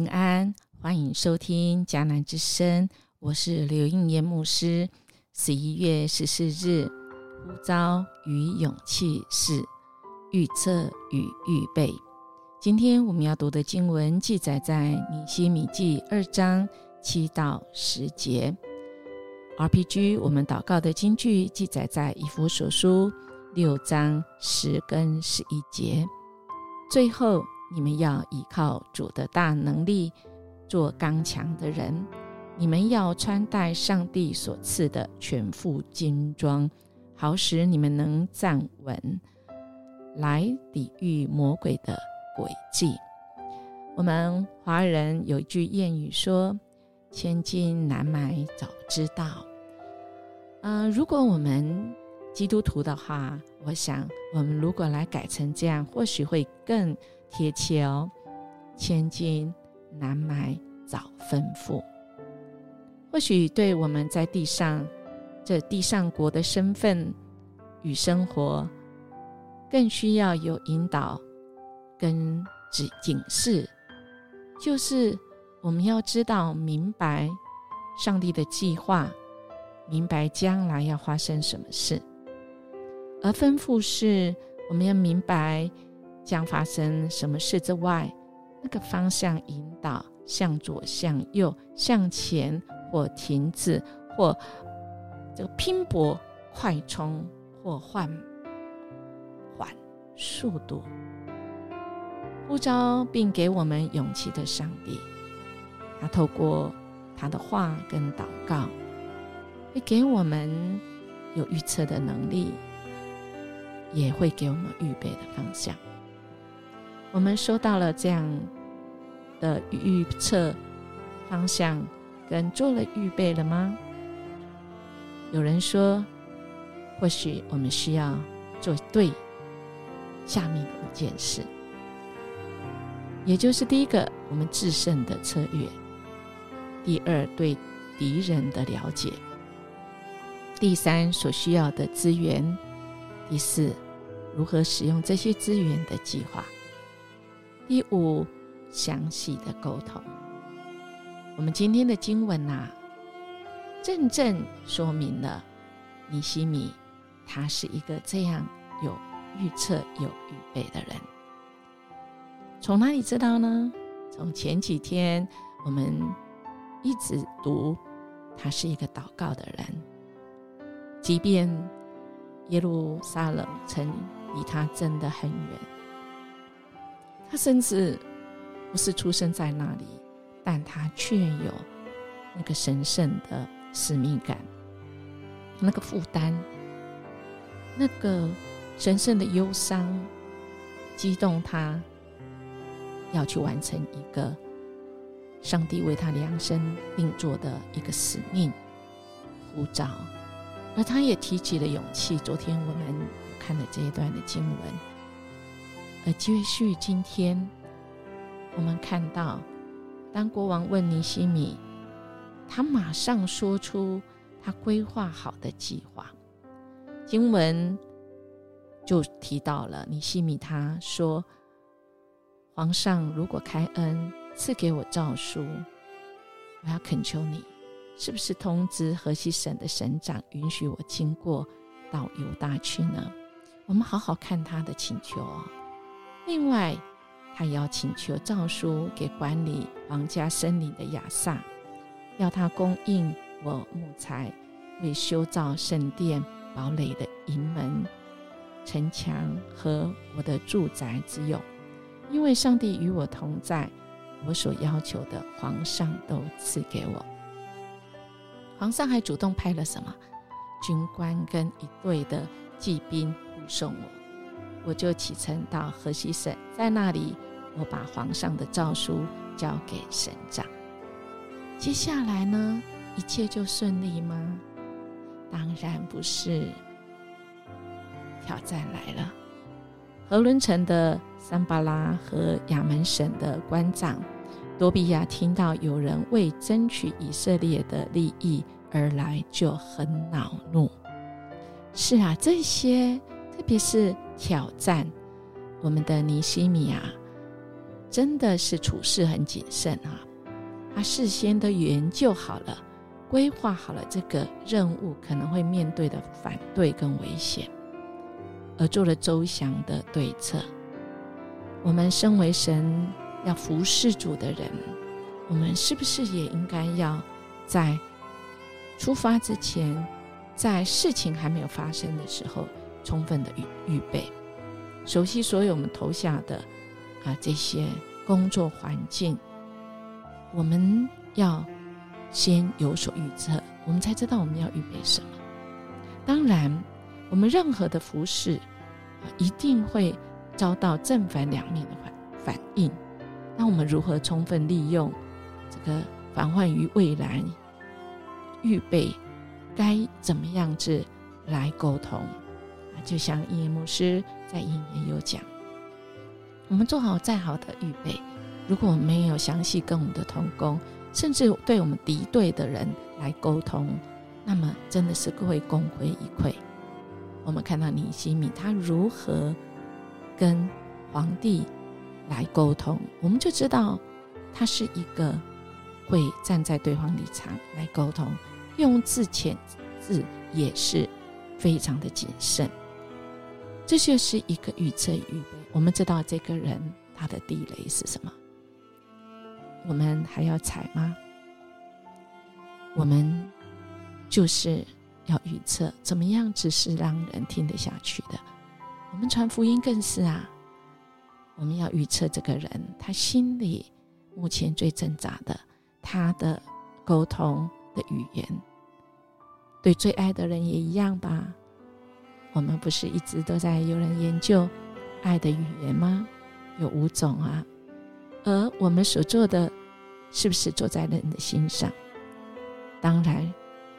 平安，欢迎收听迦南之声，我是刘应言牧师。十一月十四日，呼召与勇气是预测与预备。今天我们要读的经文记载在尼西米记二章七到十节。RPG，我们祷告的经句记载在以弗所书六章十跟十一节。最后。你们要依靠主的大能力，做刚强的人。你们要穿戴上帝所赐的全副金装，好使你们能站稳，来抵御魔鬼的诡计。我们华人有一句谚语说：“千金难买早知道。”嗯，如果我们基督徒的话，我想我们如果来改成这样，或许会更。贴切哦，千金难买早吩咐。或许对我们在地上这地上国的身份与生活，更需要有引导跟指警示，就是我们要知道明白上帝的计划，明白将来要发生什么事，而吩咐是我们要明白。将发生什么事之外，那个方向引导向左、向右、向前或停止，或这个拼搏、快冲或缓缓速度，呼召并给我们勇气的上帝，他透过他的话跟祷告，会给我们有预测的能力，也会给我们预备的方向。我们收到了这样的预测方向，跟做了预备了吗？有人说，或许我们需要做对下面的五件事，也就是第一个，我们制胜的策略；第二，对敌人的了解；第三，所需要的资源；第四，如何使用这些资源的计划。第五，详细的沟通。我们今天的经文呐，正正说明了尼西米他是一个这样有预测、有预备的人。从哪里知道呢？从前几天我们一直读，他是一个祷告的人，即便耶路撒冷城离他真的很远。他甚至不是出生在那里，但他却有那个神圣的使命感，那个负担，那个神圣的忧伤，激动他要去完成一个上帝为他量身定做的一个使命护照，而他也提起了勇气。昨天我们看了这一段的经文。而继续，今天我们看到，当国王问尼西米，他马上说出他规划好的计划。经文就提到了尼西米，他说：“皇上如果开恩赐给我诏书，我要恳求你，是不是通知河西省的省长，允许我经过到犹大去呢？”我们好好看他的请求哦。另外，他要请求诏书给管理皇家森林的亚萨，要他供应我木材，为修造圣殿堡垒的营门、城墙和我的住宅之用。因为上帝与我同在，我所要求的皇上都赐给我。皇上还主动派了什么军官跟一队的骑兵护送我。我就启程到河西省，在那里，我把皇上的诏书交给省长。接下来呢，一切就顺利吗？当然不是。挑战来了。河伦城的桑巴拉和亚门省的官长多比亚听到有人为争取以色列的利益而来，就很恼怒。是啊，这些，特别是。挑战我们的尼西米啊，真的是处事很谨慎啊，他事先都研究好了，规划好了这个任务可能会面对的反对跟危险，而做了周详的对策。我们身为神要服侍主的人，我们是不是也应该要在出发之前，在事情还没有发生的时候，充分的预预备，熟悉所有我们投下的啊这些工作环境，我们要先有所预测，我们才知道我们要预备什么。当然，我们任何的服饰啊，一定会。遭到正反两面的反反应，那我们如何充分利用这个防患于未然？预备该怎么样子来沟通？就像伊牧师在引言有讲，我们做好再好的预备，如果没有详细跟我们的同工，甚至对我们敌对的人来沟通，那么真的是会功亏一篑。我们看到尼西米他如何。跟皇帝来沟通，我们就知道他是一个会站在对方立场来沟通，用字遣字也是非常的谨慎。这就是一个预测预备。我们知道这个人他的地雷是什么，我们还要踩吗？我们就是要预测怎么样子是让人听得下去的。我们传福音更是啊，我们要预测这个人他心里目前最挣扎的，他的沟通的语言，对最爱的人也一样吧。我们不是一直都在有人研究爱的语言吗？有五种啊，而我们所做的是不是做在人的心上？当然，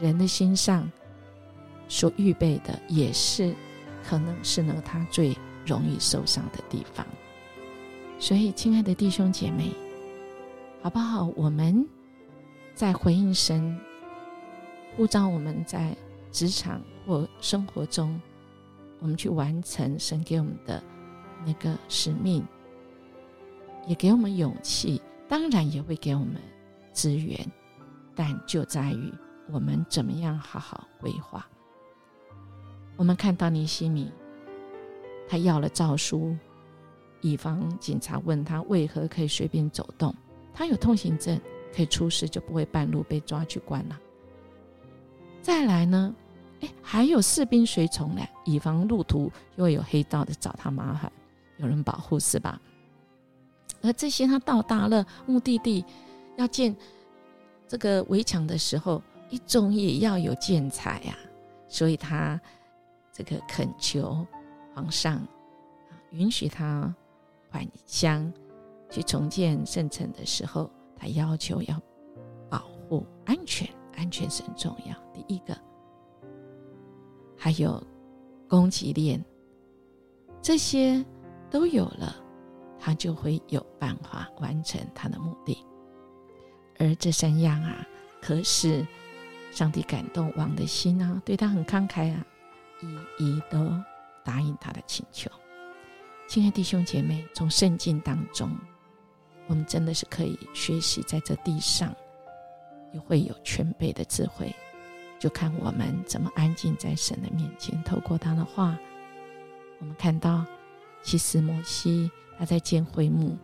人的心上所预备的也是。可能是呢，他最容易受伤的地方。所以，亲爱的弟兄姐妹，好不好？我们在回应神呼召，我们在职场或生活中，我们去完成神给我们的那个使命，也给我们勇气，当然也会给我们资源，但就在于我们怎么样好好规划。我们看到尼西米，他要了诏书，以防警察问他为何可以随便走动。他有通行证，可以出示，就不会半路被抓去关了。再来呢，哎，还有士兵随从呢，以防路途又有黑道的找他麻烦，有人保护是吧？而这些他到达了目的地，要建这个围墙的时候，一种也要有建材呀，所以他。这个恳求皇上，允许他返乡去重建圣城的时候，他要求要保护安全，安全是很重要。第一个，还有供给链，这些都有了，他就会有办法完成他的目的。而这三样啊，可是上帝感动王的心啊，对他很慷慨啊。一一都答应他的请求，亲爱弟兄姐妹，从圣经当中，我们真的是可以学习，在这地上也会有全备的智慧，就看我们怎么安静在神的面前，透过他的话，我们看到，其实摩西他在建会幕，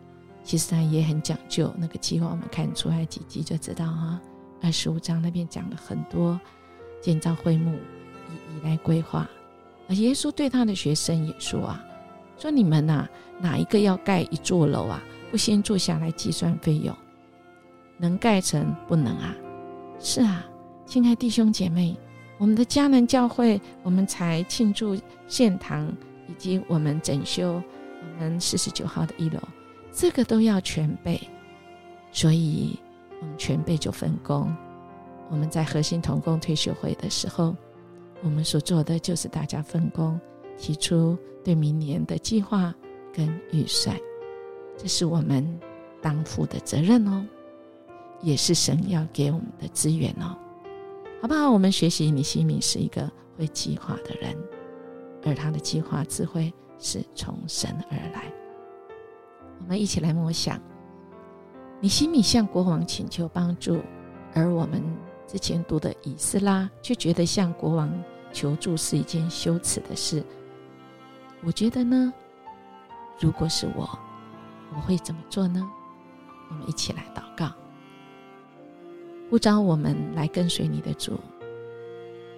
其实他也很讲究那个计划。我们看出来几集就知道啊，二十五章那边讲了很多建造会幕。以以来规划，而耶稣对他的学生也说啊：“说你们呐，哪一个要盖一座楼啊？不先坐下来计算费用，能盖成不能啊？是啊，亲爱弟兄姐妹，我们的迦南教会，我们才庆祝献堂，以及我们整修我们四十九号的一楼，这个都要全备，所以我们全备就分工。我们在核心同工退休会的时候。”我们所做的就是大家分工，提出对明年的计划跟预算，这是我们当负的责任哦，也是神要给我们的资源哦，好不好？我们学习尼西米是一个会计划的人，而他的计划智慧是从神而来。我们一起来默想：你心里向国王请求帮助，而我们之前读的以斯拉却觉得向国王求助是一件羞耻的事。我觉得呢，如果是我，我会怎么做呢？我们一起来祷告，呼召我们来跟随你的主。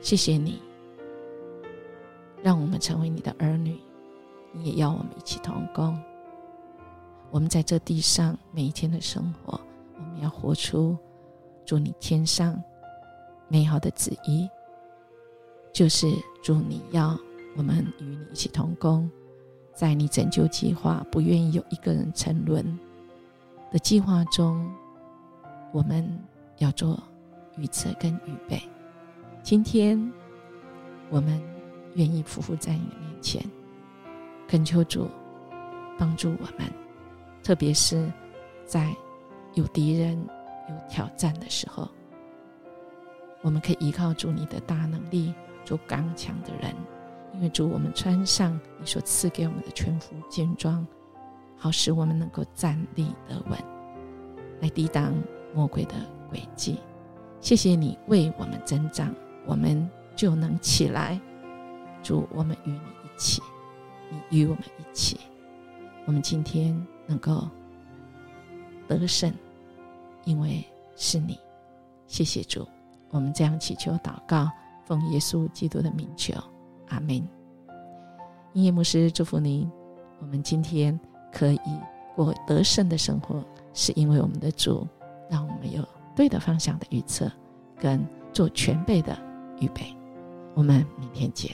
谢谢你，让我们成为你的儿女，你也要我们一起同工。我们在这地上每一天的生活，我们要活出祝你天上美好的旨意，就是祝你要我们与你一起同工，在你拯救计划不愿意有一个人沉沦的计划中，我们要做预测跟预备。今天我们愿意匍匐在你的面前，恳求主帮助我们。特别是，在有敌人、有挑战的时候，我们可以依靠主你的大能力，做刚强的人。因为主，我们穿上你所赐给我们的全副军装，好使我们能够站立得稳，来抵挡魔鬼的诡计。谢谢你为我们增长，我们就能起来。主，我们与你一起，你与我们一起。我们今天。能够得胜，因为是你。谢谢主，我们这样祈求祷告，奉耶稣基督的名求，阿门。音乐牧师祝福您。我们今天可以过得胜的生活，是因为我们的主让我们有对的方向的预测，跟做全备的预备。我们明天见。